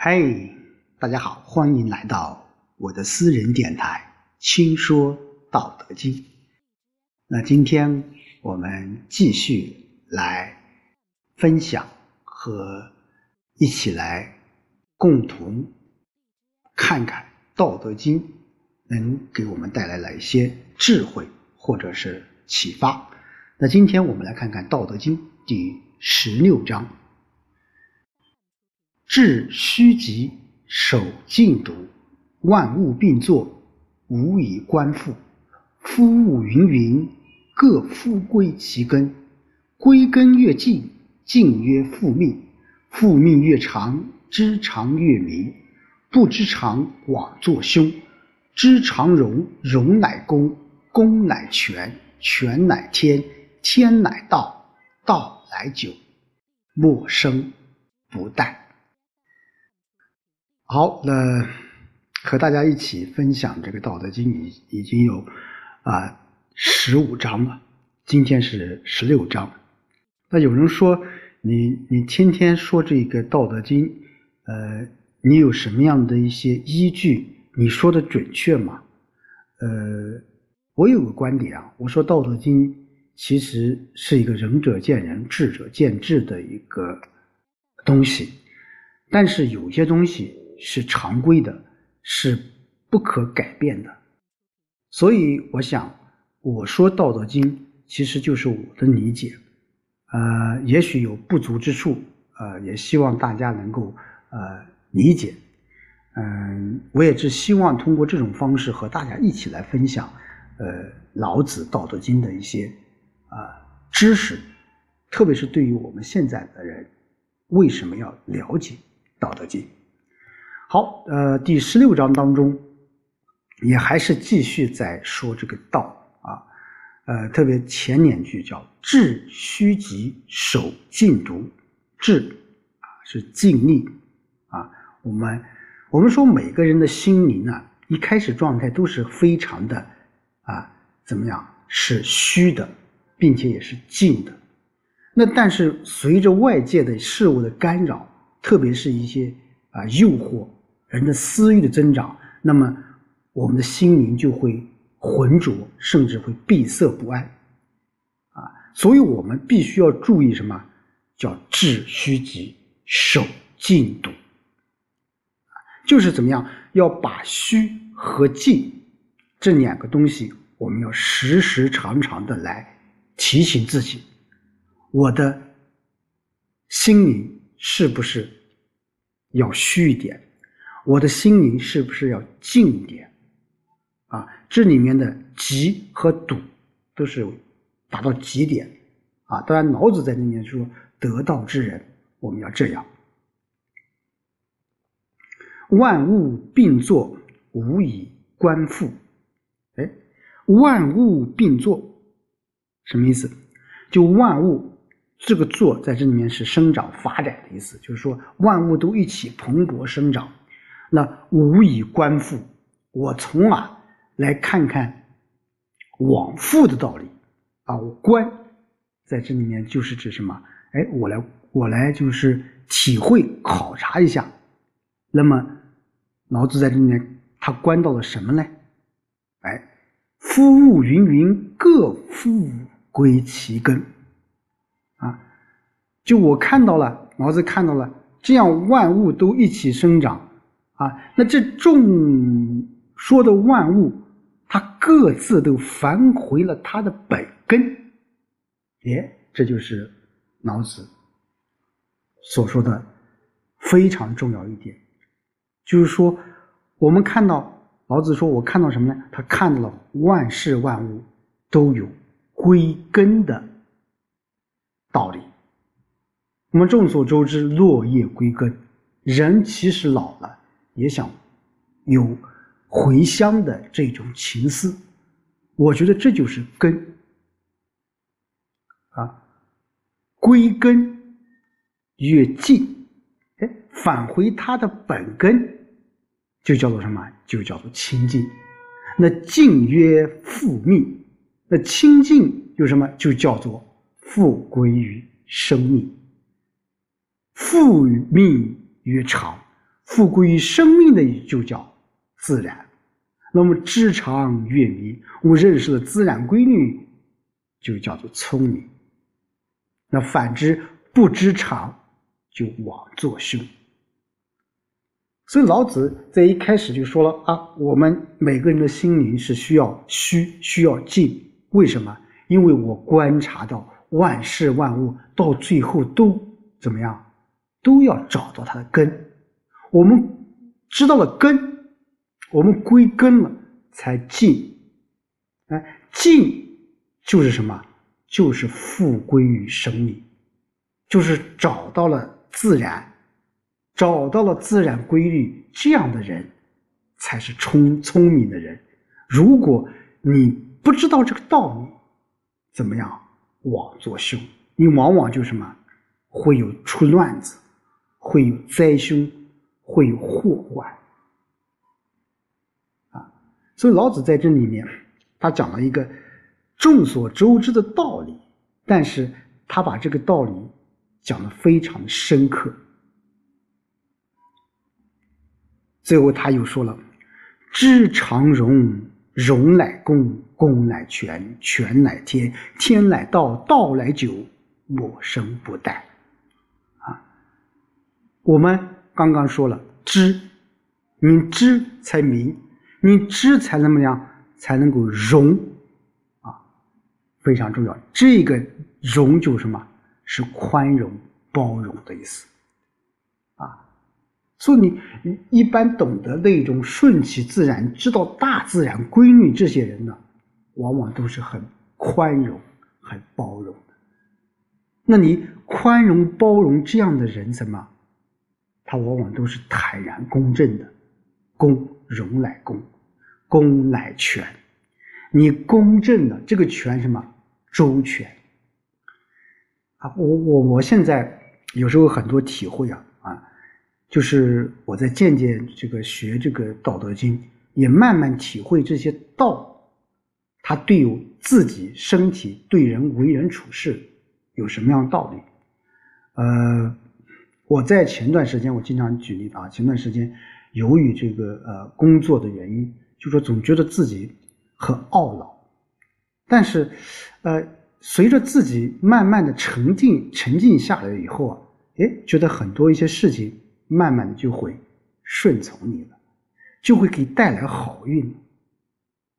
嘿，大家好，欢迎来到我的私人电台《轻说道德经》。那今天我们继续来分享和一起来共同看看《道德经》能给我们带来哪些智慧或者是启发。那今天我们来看看《道德经》第十六章。致虚极，守静笃，万物并作，无以观复。夫物芸芸，各复归其根。归根越静，静曰复命。复命越长，知常越明。不知常，枉作凶。知常容，容乃公，公乃全，全乃天，天乃道，道乃久。莫生不殆。好，那和大家一起分享这个《道德经》已已经有啊十五章了，今天是十六章。那有人说，你你天天说这个《道德经》，呃，你有什么样的一些依据？你说的准确吗？呃，我有个观点啊，我说《道德经》其实是一个仁者见仁，智者见智的一个东西，但是有些东西。是常规的，是不可改变的，所以我想我说《道德经》其实就是我的理解，呃，也许有不足之处，呃，也希望大家能够呃理解，嗯，我也是希望通过这种方式和大家一起来分享，呃，老子《道德经》的一些啊知识，特别是对于我们现在的人，为什么要了解《道德经》？好，呃，第十六章当中，也还是继续在说这个道啊，呃，特别前两句叫“致虚极，守静笃”，致啊是静力啊。我们我们说每个人的心灵啊，一开始状态都是非常的啊，怎么样？是虚的，并且也是静的。那但是随着外界的事物的干扰，特别是一些啊诱惑。人的私欲的增长，那么我们的心灵就会浑浊，甚至会闭塞不安，啊，所以我们必须要注意什么？叫致虚极，守静笃，就是怎么样？要把虚和静这两个东西，我们要时时常常的来提醒自己，我的心灵是不是要虚一点？我的心灵是不是要静一点？啊，这里面的急和堵都是达到极点啊。当然，老子在里面说，得道之人，我们要这样。万物并作，无以观复。哎，万物并作什么意思？就万物这个“作”在这里面是生长、发展的意思，就是说万物都一起蓬勃生长。那无以观复，我从啊来看看往复的道理啊。我观在这里面就是指什么？哎，我来我来就是体会考察一下。那么老子在这里面他观到了什么呢？哎，夫物芸芸，各复归其根啊。就我看到了，老子看到了，这样万物都一起生长。啊，那这众说的万物，它各自都返回了它的本根，哎，这就是老子所说的非常重要一点，就是说，我们看到老子说，我看到什么呢？他看到了万事万物都有归根的道理。我们众所周知，落叶归根，人其实老了。也想有回乡的这种情思，我觉得这就是根啊，归根越近，哎，返回它的本根，就叫做什么？就叫做清净。那静曰复命，那清净有什么？就叫做复归于生命。复命曰长。复归于生命的就叫自然。那么知常月明，我认识了自然规律，就叫做聪明。那反之，不知常，就枉作凶。所以老子在一开始就说了啊，我们每个人的心灵是需要虚，需要静。为什么？因为我观察到万事万物到最后都怎么样，都要找到它的根。我们知道了根，我们归根了，才静。哎，静就是什么？就是复归于生命，就是找到了自然。找到了自然规律，这样的人才是聪聪明的人。如果你不知道这个道理，怎么样枉作凶？你往往就什么会有出乱子，会有灾凶，会有祸患啊！所以老子在这里面，他讲了一个众所周知的道理，但是他把这个道理讲的非常深刻。最后他又说了：“知常容，容乃公，公乃全，全乃天，天乃道，道乃久，莫生不殆。”啊，我们刚刚说了，知，你知才明，你知才怎么样，才能够容，啊，非常重要。这个容就是什么？是宽容、包容的意思。啊所以你一般懂得那种顺其自然、知道大自然规律这些人呢，往往都是很宽容、很包容的。那你宽容包容这样的人，怎么？他往往都是坦然公正的。公容乃公，公乃全。你公正的这个全什么？周全。啊，我我我现在有时候很多体会啊啊。就是我在渐渐这个学这个《道德经》，也慢慢体会这些道，它对有自己身体、对人为人处事有什么样的道理。呃，我在前段时间，我经常举例啊，前段时间由于这个呃工作的原因，就说总觉得自己很懊恼，但是呃，随着自己慢慢的沉静沉静下来以后啊，哎，觉得很多一些事情。慢慢的就会顺从你了，就会给带来好运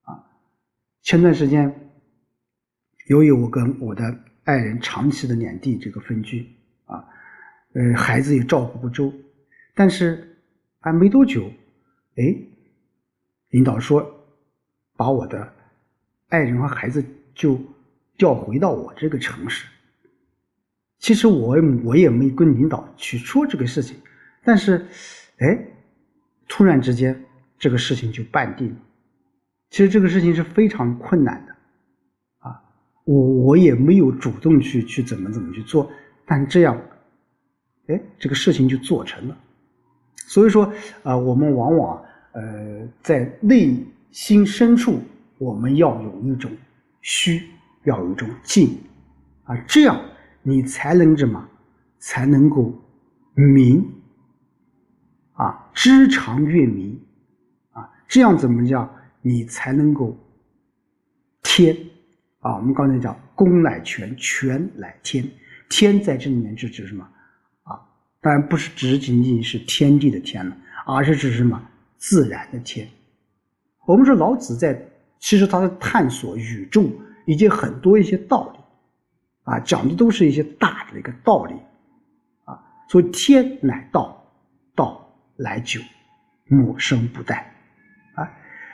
啊！前段时间，由于我跟我的爱人长期的两地这个分居，呃，孩子也照顾不周，但是还没多久，哎，领导说把我的爱人和孩子就调回到我这个城市。其实我我也没跟领导去说这个事情。但是，哎，突然之间，这个事情就办定了。其实这个事情是非常困难的，啊，我我也没有主动去去怎么怎么去做，但这样，哎，这个事情就做成了。所以说，啊，我们往往呃在内心深处，我们要有一种虚，要有一种静，啊，这样你才能什么，才能够明。啊，知常月明，啊，这样怎么叫你才能够天？啊，我们刚才讲功乃全，全乃天，天在这里面是指什么？当然不是只仅仅是天地的天了，而是指什么？自然的天。我们说老子在其实他在探索宇宙以及很多一些道理，啊，讲的都是一些大的一个道理，啊，所以天乃道，道。乃久，莫生不殆。啊，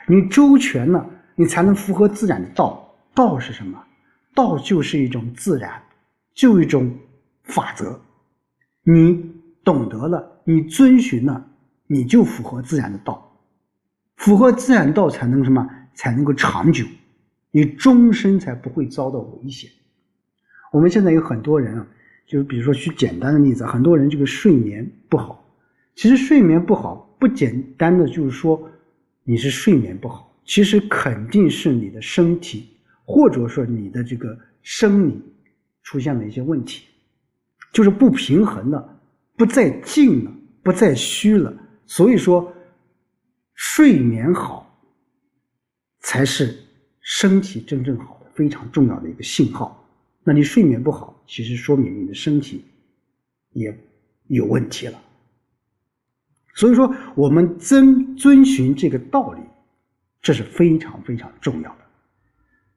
你周全了，你才能符合自然的道。道是什么？道就是一种自然，就一种法则。你懂得了，你遵循了，你就符合自然的道。符合自然道才能什么？才能够长久，你终身才不会遭到危险。我们现在有很多人啊，就是比如说举简单的例子，很多人这个睡眠不好。其实睡眠不好不简单的就是说你是睡眠不好，其实肯定是你的身体或者说你的这个生理出现了一些问题，就是不平衡了，不再静了，不再虚了，所以说，睡眠好才是身体真正好的非常重要的一个信号。那你睡眠不好，其实说明你的身体也有问题了。所以说，我们遵遵循这个道理，这是非常非常重要的。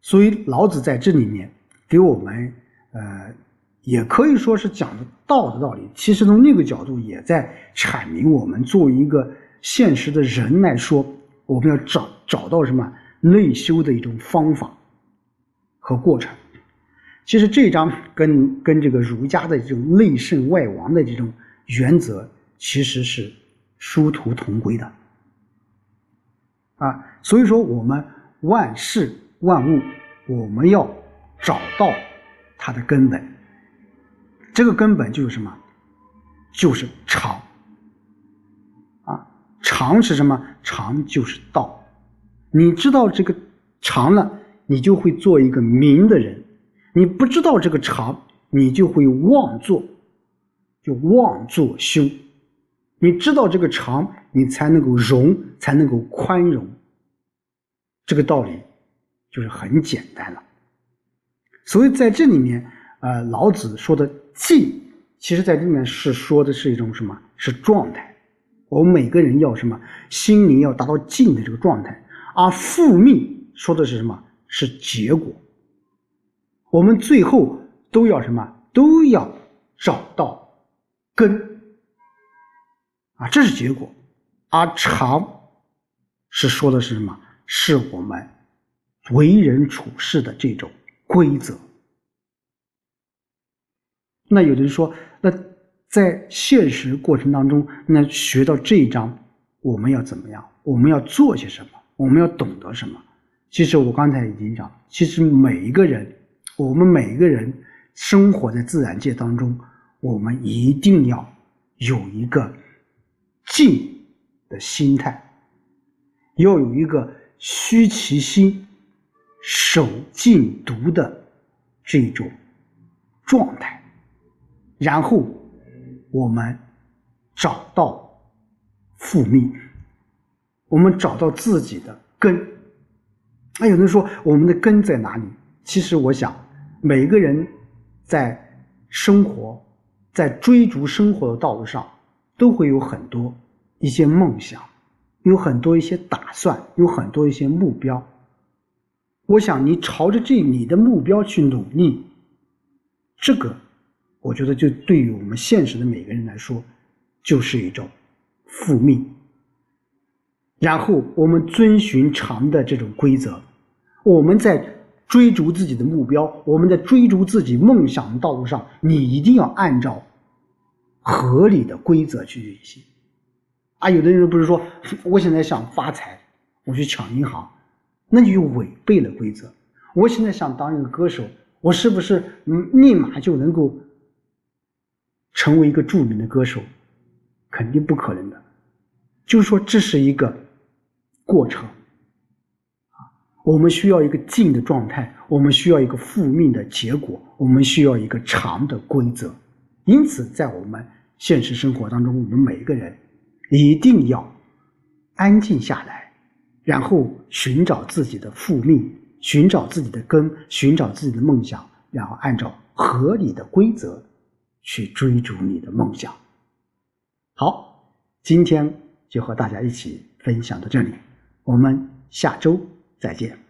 所以老子在这里面给我们，呃，也可以说是讲的道的道理。其实从那个角度，也在阐明我们作为一个现实的人来说，我们要找找到什么内修的一种方法和过程。其实这一章跟跟这个儒家的这种内圣外王的这种原则，其实是。殊途同归的啊，所以说我们万事万物，我们要找到它的根本。这个根本就是什么？就是长啊，长是什么？长就是道。你知道这个长了，你就会做一个明的人；你不知道这个长，你就会妄作，就妄作修。你知道这个长，你才能够容，才能够宽容。这个道理就是很简单了。所以在这里面，呃，老子说的静，其实在这里面是说的是一种什么？是状态。我们每个人要什么？心灵要达到静的这个状态。而复命说的是什么？是结果。我们最后都要什么？都要找到根。啊，这是结果，而常是说的是什么？是我们为人处事的这种规则。那有的人说，那在现实过程当中，那学到这一章，我们要怎么样？我们要做些什么？我们要懂得什么？其实我刚才已经讲，其实每一个人，我们每一个人生活在自然界当中，我们一定要有一个。静的心态，要有一个虚其心、守静笃的这种状态，然后我们找到复命，我们找到自己的根。那有人说我们的根在哪里？其实我想，每个人在生活在追逐生活的道路上。都会有很多一些梦想，有很多一些打算，有很多一些目标。我想你朝着这你的目标去努力，这个我觉得就对于我们现实的每个人来说，就是一种复命。然后我们遵循常的这种规则，我们在追逐自己的目标，我们在追逐自己梦想的道路上，你一定要按照。合理的规则去运行，啊，有的人不是说，我现在想发财，我去抢银行，那你就违背了规则。我现在想当一个歌手，我是不是嗯立马就能够成为一个著名的歌手？肯定不可能的。就是说，这是一个过程，啊，我们需要一个静的状态，我们需要一个复命的结果，我们需要一个长的规则。因此，在我们现实生活当中，我们每一个人一定要安静下来，然后寻找自己的复命，寻找自己的根，寻找自己的梦想，然后按照合理的规则去追逐你的梦想。好，今天就和大家一起分享到这里，我们下周再见。